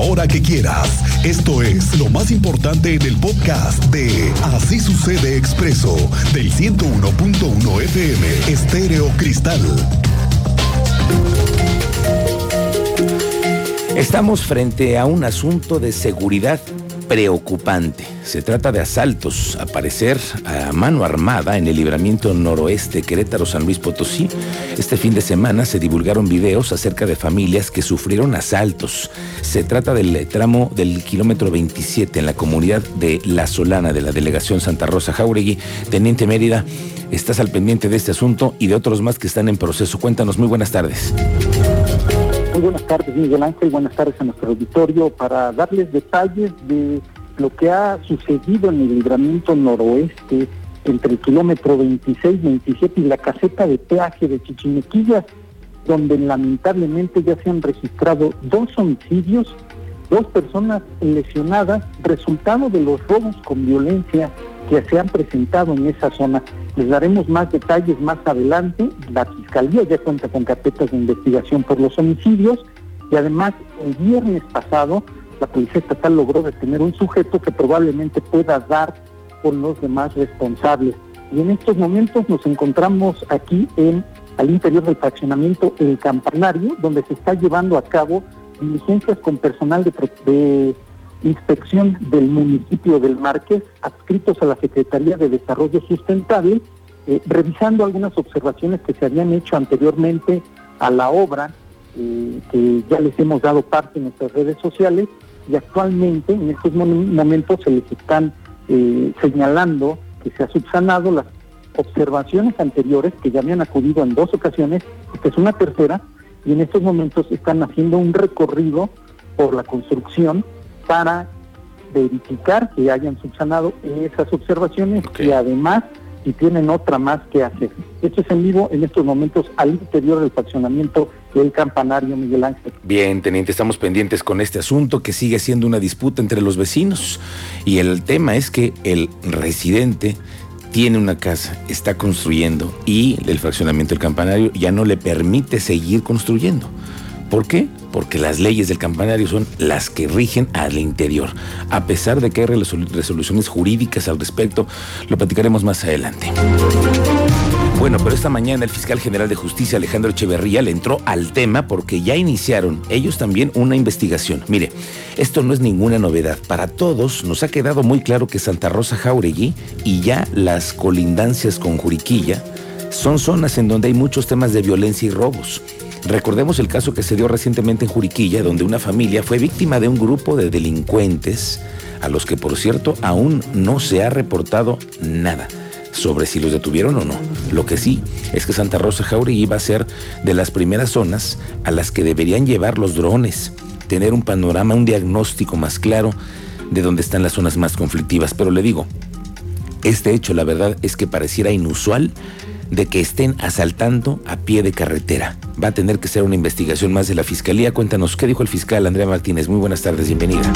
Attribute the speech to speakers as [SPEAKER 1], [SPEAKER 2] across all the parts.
[SPEAKER 1] hora que quieras. Esto es lo más importante en el podcast de Así sucede expreso del 101.1 FM Estéreo Cristal.
[SPEAKER 2] Estamos frente a un asunto de seguridad preocupante. Se trata de asaltos, a parecer a mano armada en el libramiento noroeste Querétaro-San Luis Potosí. Este fin de semana se divulgaron videos acerca de familias que sufrieron asaltos. Se trata del tramo del kilómetro 27 en la comunidad de La Solana de la delegación Santa Rosa Jauregui. Teniente Mérida, estás al pendiente de este asunto y de otros más que están en proceso. Cuéntanos, muy buenas tardes.
[SPEAKER 3] Muy buenas tardes, Miguel Ángel. Buenas tardes a nuestro auditorio para darles detalles de lo que ha sucedido en el libramiento noroeste entre el kilómetro 26-27 y la caseta de peaje de Chichimequillas, donde lamentablemente ya se han registrado dos homicidios, dos personas lesionadas, resultado de los robos con violencia que se han presentado en esa zona. Les daremos más detalles más adelante. La Fiscalía ya cuenta con carpetas de investigación por los homicidios y además el viernes pasado la Policía Estatal logró detener un sujeto que probablemente pueda dar con los demás responsables. Y en estos momentos nos encontramos aquí en al interior del fraccionamiento El Campanario, donde se está llevando a cabo diligencias con personal de, de inspección del municipio del Márquez, adscritos a la Secretaría de Desarrollo Sustentable, eh, revisando algunas observaciones que se habían hecho anteriormente a la obra, eh, que ya les hemos dado parte en nuestras redes sociales, y actualmente en estos momentos se les están eh, señalando que se ha subsanado las observaciones anteriores que ya habían acudido en dos ocasiones, esta es una tercera, y en estos momentos están haciendo un recorrido por la construcción para verificar que hayan subsanado esas observaciones y además si tienen otra más que hacer. Esto es en vivo en estos momentos al interior del fraccionamiento del campanario Miguel Ángel.
[SPEAKER 2] Bien, teniente, estamos pendientes con este asunto que sigue siendo una disputa entre los vecinos y el tema es que el residente tiene una casa, está construyendo y el fraccionamiento del campanario ya no le permite seguir construyendo. ¿Por qué? Porque las leyes del campanario son las que rigen al interior. A pesar de que hay resoluciones jurídicas al respecto, lo platicaremos más adelante. Bueno, pero esta mañana el fiscal general de justicia Alejandro Echeverría le entró al tema porque ya iniciaron ellos también una investigación. Mire, esto no es ninguna novedad. Para todos nos ha quedado muy claro que Santa Rosa Jauregui y ya las colindancias con Juriquilla son zonas en donde hay muchos temas de violencia y robos. Recordemos el caso que se dio recientemente en Juriquilla, donde una familia fue víctima de un grupo de delincuentes, a los que por cierto aún no se ha reportado nada sobre si los detuvieron o no. Lo que sí es que Santa Rosa Jauregui iba a ser de las primeras zonas a las que deberían llevar los drones, tener un panorama, un diagnóstico más claro de dónde están las zonas más conflictivas. Pero le digo, este hecho la verdad es que pareciera inusual de que estén asaltando a pie de carretera. Va a tener que ser una investigación más de la Fiscalía. Cuéntanos, ¿qué dijo el fiscal Andrea Martínez? Muy buenas tardes, bienvenida.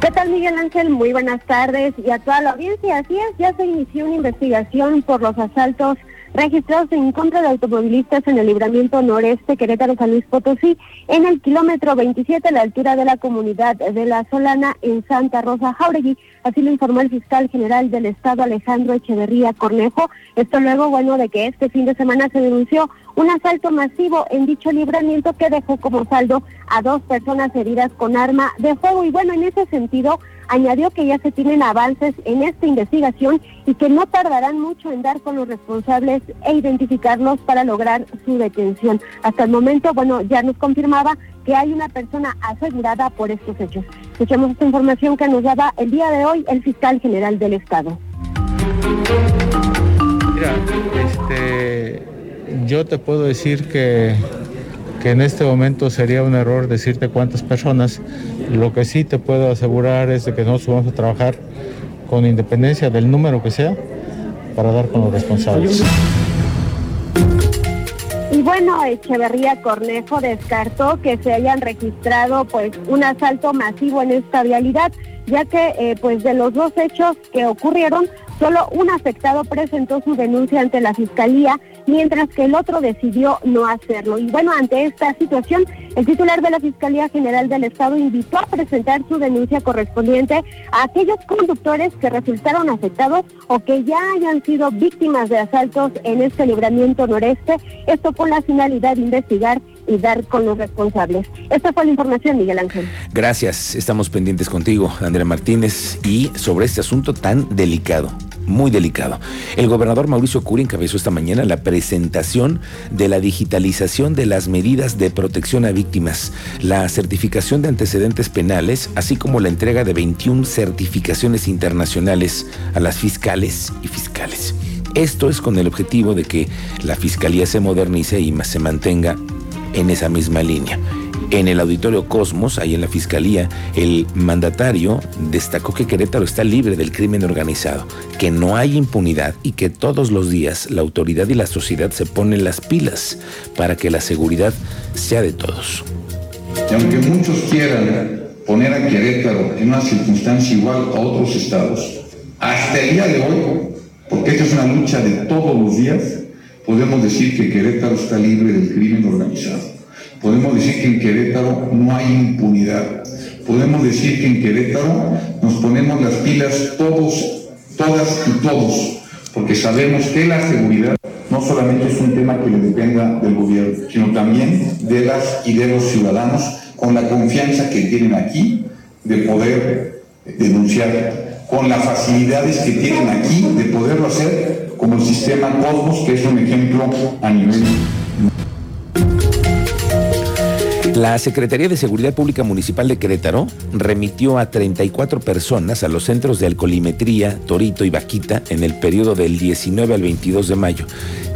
[SPEAKER 4] ¿Qué tal Miguel Ángel? Muy buenas tardes y a toda la audiencia. Así es, ya se inició una investigación por los asaltos registrados en contra de automovilistas en el libramiento noreste Querétaro San Luis Potosí en el kilómetro 27 a la altura de la comunidad de La Solana en Santa Rosa Jauregui. Así lo informó el fiscal general del estado Alejandro Echeverría Cornejo. Esto luego, bueno, de que este fin de semana se denunció un asalto masivo en dicho libramiento que dejó como saldo a dos personas heridas con arma de fuego. Y bueno, en ese sentido, añadió que ya se tienen avances en esta investigación y que no tardarán mucho en dar con los responsables e identificarlos para lograr su detención. Hasta el momento, bueno, ya nos confirmaba que hay una persona asegurada por estos hechos. Escuchemos esta información que nos daba el día de hoy el fiscal general del Estado.
[SPEAKER 5] Mira, este, yo te puedo decir que que en este momento sería un error decirte cuántas personas. Lo que sí te puedo asegurar es de que nosotros vamos a trabajar con independencia del número que sea para dar con los responsables.
[SPEAKER 4] Y bueno, Echeverría Cornejo descartó que se hayan registrado pues un asalto masivo en esta vialidad, ya que eh, pues de los dos hechos que ocurrieron, solo un afectado presentó su denuncia ante la fiscalía mientras que el otro decidió no hacerlo. Y bueno, ante esta situación, el titular de la Fiscalía General del Estado invitó a presentar su denuncia correspondiente a aquellos conductores que resultaron afectados o que ya hayan sido víctimas de asaltos en este libramiento noreste, esto con la finalidad de investigar y dar con los responsables. Esta fue la información, Miguel Ángel.
[SPEAKER 2] Gracias, estamos pendientes contigo, Andrea Martínez, y sobre este asunto tan delicado muy delicado. El gobernador Mauricio Curi encabezó esta mañana la presentación de la digitalización de las medidas de protección a víctimas, la certificación de antecedentes penales, así como la entrega de 21 certificaciones internacionales a las fiscales y fiscales. Esto es con el objetivo de que la fiscalía se modernice y se mantenga en esa misma línea. En el auditorio Cosmos, ahí en la Fiscalía, el mandatario destacó que Querétaro está libre del crimen organizado, que no hay impunidad y que todos los días la autoridad y la sociedad se ponen las pilas para que la seguridad sea de todos.
[SPEAKER 6] Y aunque muchos quieran poner a Querétaro en una circunstancia igual a otros estados, hasta el día de hoy, porque esta es una lucha de todos los días, podemos decir que Querétaro está libre del crimen organizado. Podemos decir que en Querétaro no hay impunidad. Podemos decir que en Querétaro nos ponemos las pilas todos, todas y todos, porque sabemos que la seguridad no solamente es un tema que le dependa del gobierno, sino también de las y de los ciudadanos con la confianza que tienen aquí de poder denunciar, con las facilidades que tienen aquí de poderlo hacer, como el sistema Cosmos, que es un ejemplo a nivel
[SPEAKER 2] la Secretaría de Seguridad Pública Municipal de Querétaro remitió a 34 personas a los centros de alcoholimetría Torito y Vaquita en el periodo del 19 al 22 de mayo.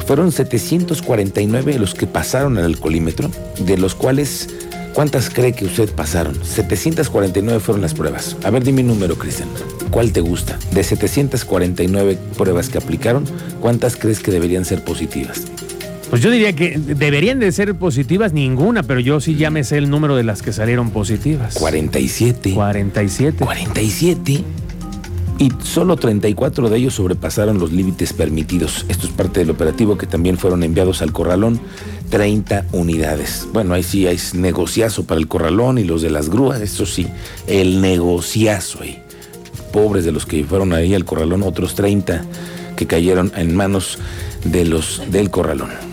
[SPEAKER 2] Fueron 749 los que pasaron al alcoholímetro, de los cuales, ¿cuántas cree que usted pasaron? 749 fueron las pruebas. A ver, dime un número, Cristian. ¿Cuál te gusta? De 749 pruebas que aplicaron, ¿cuántas crees que deberían ser positivas?
[SPEAKER 7] Pues yo diría que deberían de ser positivas ninguna, pero yo sí ya me sé el número de las que salieron positivas.
[SPEAKER 2] 47.
[SPEAKER 7] 47.
[SPEAKER 2] 47. Y solo 34 de ellos sobrepasaron los límites permitidos. Esto es parte del operativo que también fueron enviados al corralón. 30 unidades. Bueno, ahí sí hay negociazo para el corralón y los de las grúas, eso sí, el negociazo ahí. Pobres de los que fueron ahí al corralón, otros 30 que cayeron en manos de los del corralón.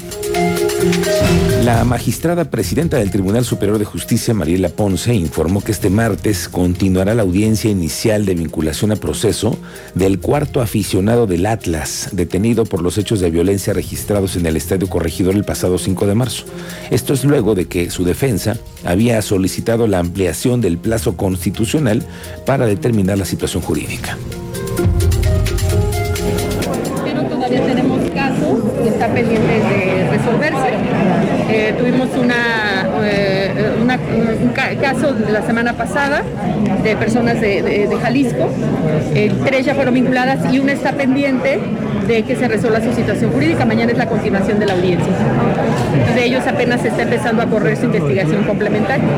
[SPEAKER 2] La magistrada presidenta del Tribunal Superior de Justicia, Mariela Ponce, informó que este martes continuará la audiencia inicial de vinculación a proceso del cuarto aficionado del Atlas, detenido por los hechos de violencia registrados en el Estadio Corregidor el pasado 5 de marzo. Esto es luego de que su defensa había solicitado la ampliación del plazo constitucional para determinar la situación jurídica.
[SPEAKER 8] Están pendientes de resolverse. Eh, tuvimos una, eh, un caso la semana pasada de personas de, Jalisco. Eh, tres ya fueron vinculadas y una está pendiente de que se resuelva su situación jurídica. Mañana es la continuación de la audiencia. De ellos apenas se está empezando a correr su investigación complementaria.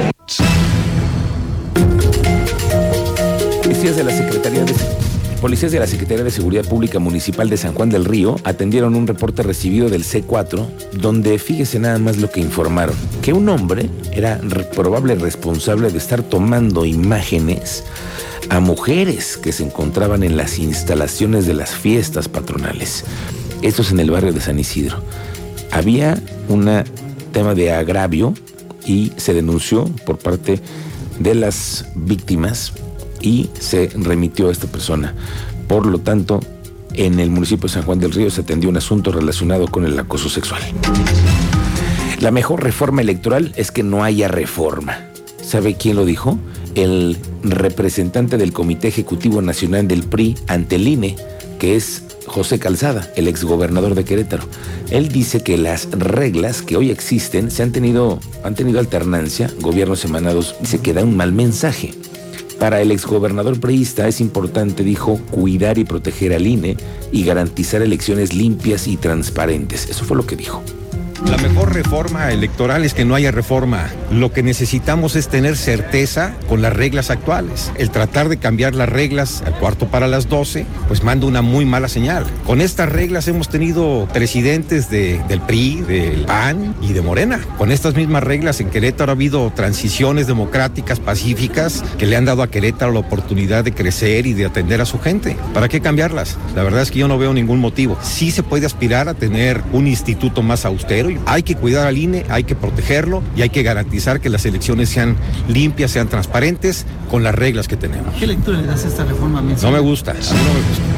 [SPEAKER 2] de la Secretaría de Policías de la Secretaría de Seguridad Pública Municipal de San Juan del Río atendieron un reporte recibido del C4 donde fíjese nada más lo que informaron, que un hombre era probable responsable de estar tomando imágenes a mujeres que se encontraban en las instalaciones de las fiestas patronales. Esto es en el barrio de San Isidro. Había un tema de agravio y se denunció por parte de las víctimas y se remitió a esta persona. Por lo tanto, en el municipio de San Juan del Río se atendió un asunto relacionado con el acoso sexual. La mejor reforma electoral es que no haya reforma. ¿Sabe quién lo dijo? El representante del Comité Ejecutivo Nacional del PRI ante el INE, que es José Calzada, el exgobernador de Querétaro. Él dice que las reglas que hoy existen se han tenido, han tenido alternancia, gobiernos emanados, dice que da un mal mensaje. Para el exgobernador preísta es importante, dijo, cuidar y proteger al INE y garantizar elecciones limpias y transparentes. Eso fue lo que dijo.
[SPEAKER 9] La mejor reforma electoral es que no haya reforma. Lo que necesitamos es tener certeza con las reglas actuales. El tratar de cambiar las reglas al cuarto para las 12, pues manda una muy mala señal. Con estas reglas hemos tenido presidentes de, del PRI, del PAN y de Morena. Con estas mismas reglas en Querétaro ha habido transiciones democráticas, pacíficas, que le han dado a Querétaro la oportunidad de crecer y de atender a su gente. ¿Para qué cambiarlas? La verdad es que yo no veo ningún motivo. Sí se puede aspirar a tener un instituto más austero hay que cuidar al INE, hay que protegerlo y hay que garantizar que las elecciones sean limpias, sean transparentes con las reglas que tenemos.
[SPEAKER 10] ¿Qué lectura le das a esta reforma?
[SPEAKER 9] No me gusta, a mí no me gusta.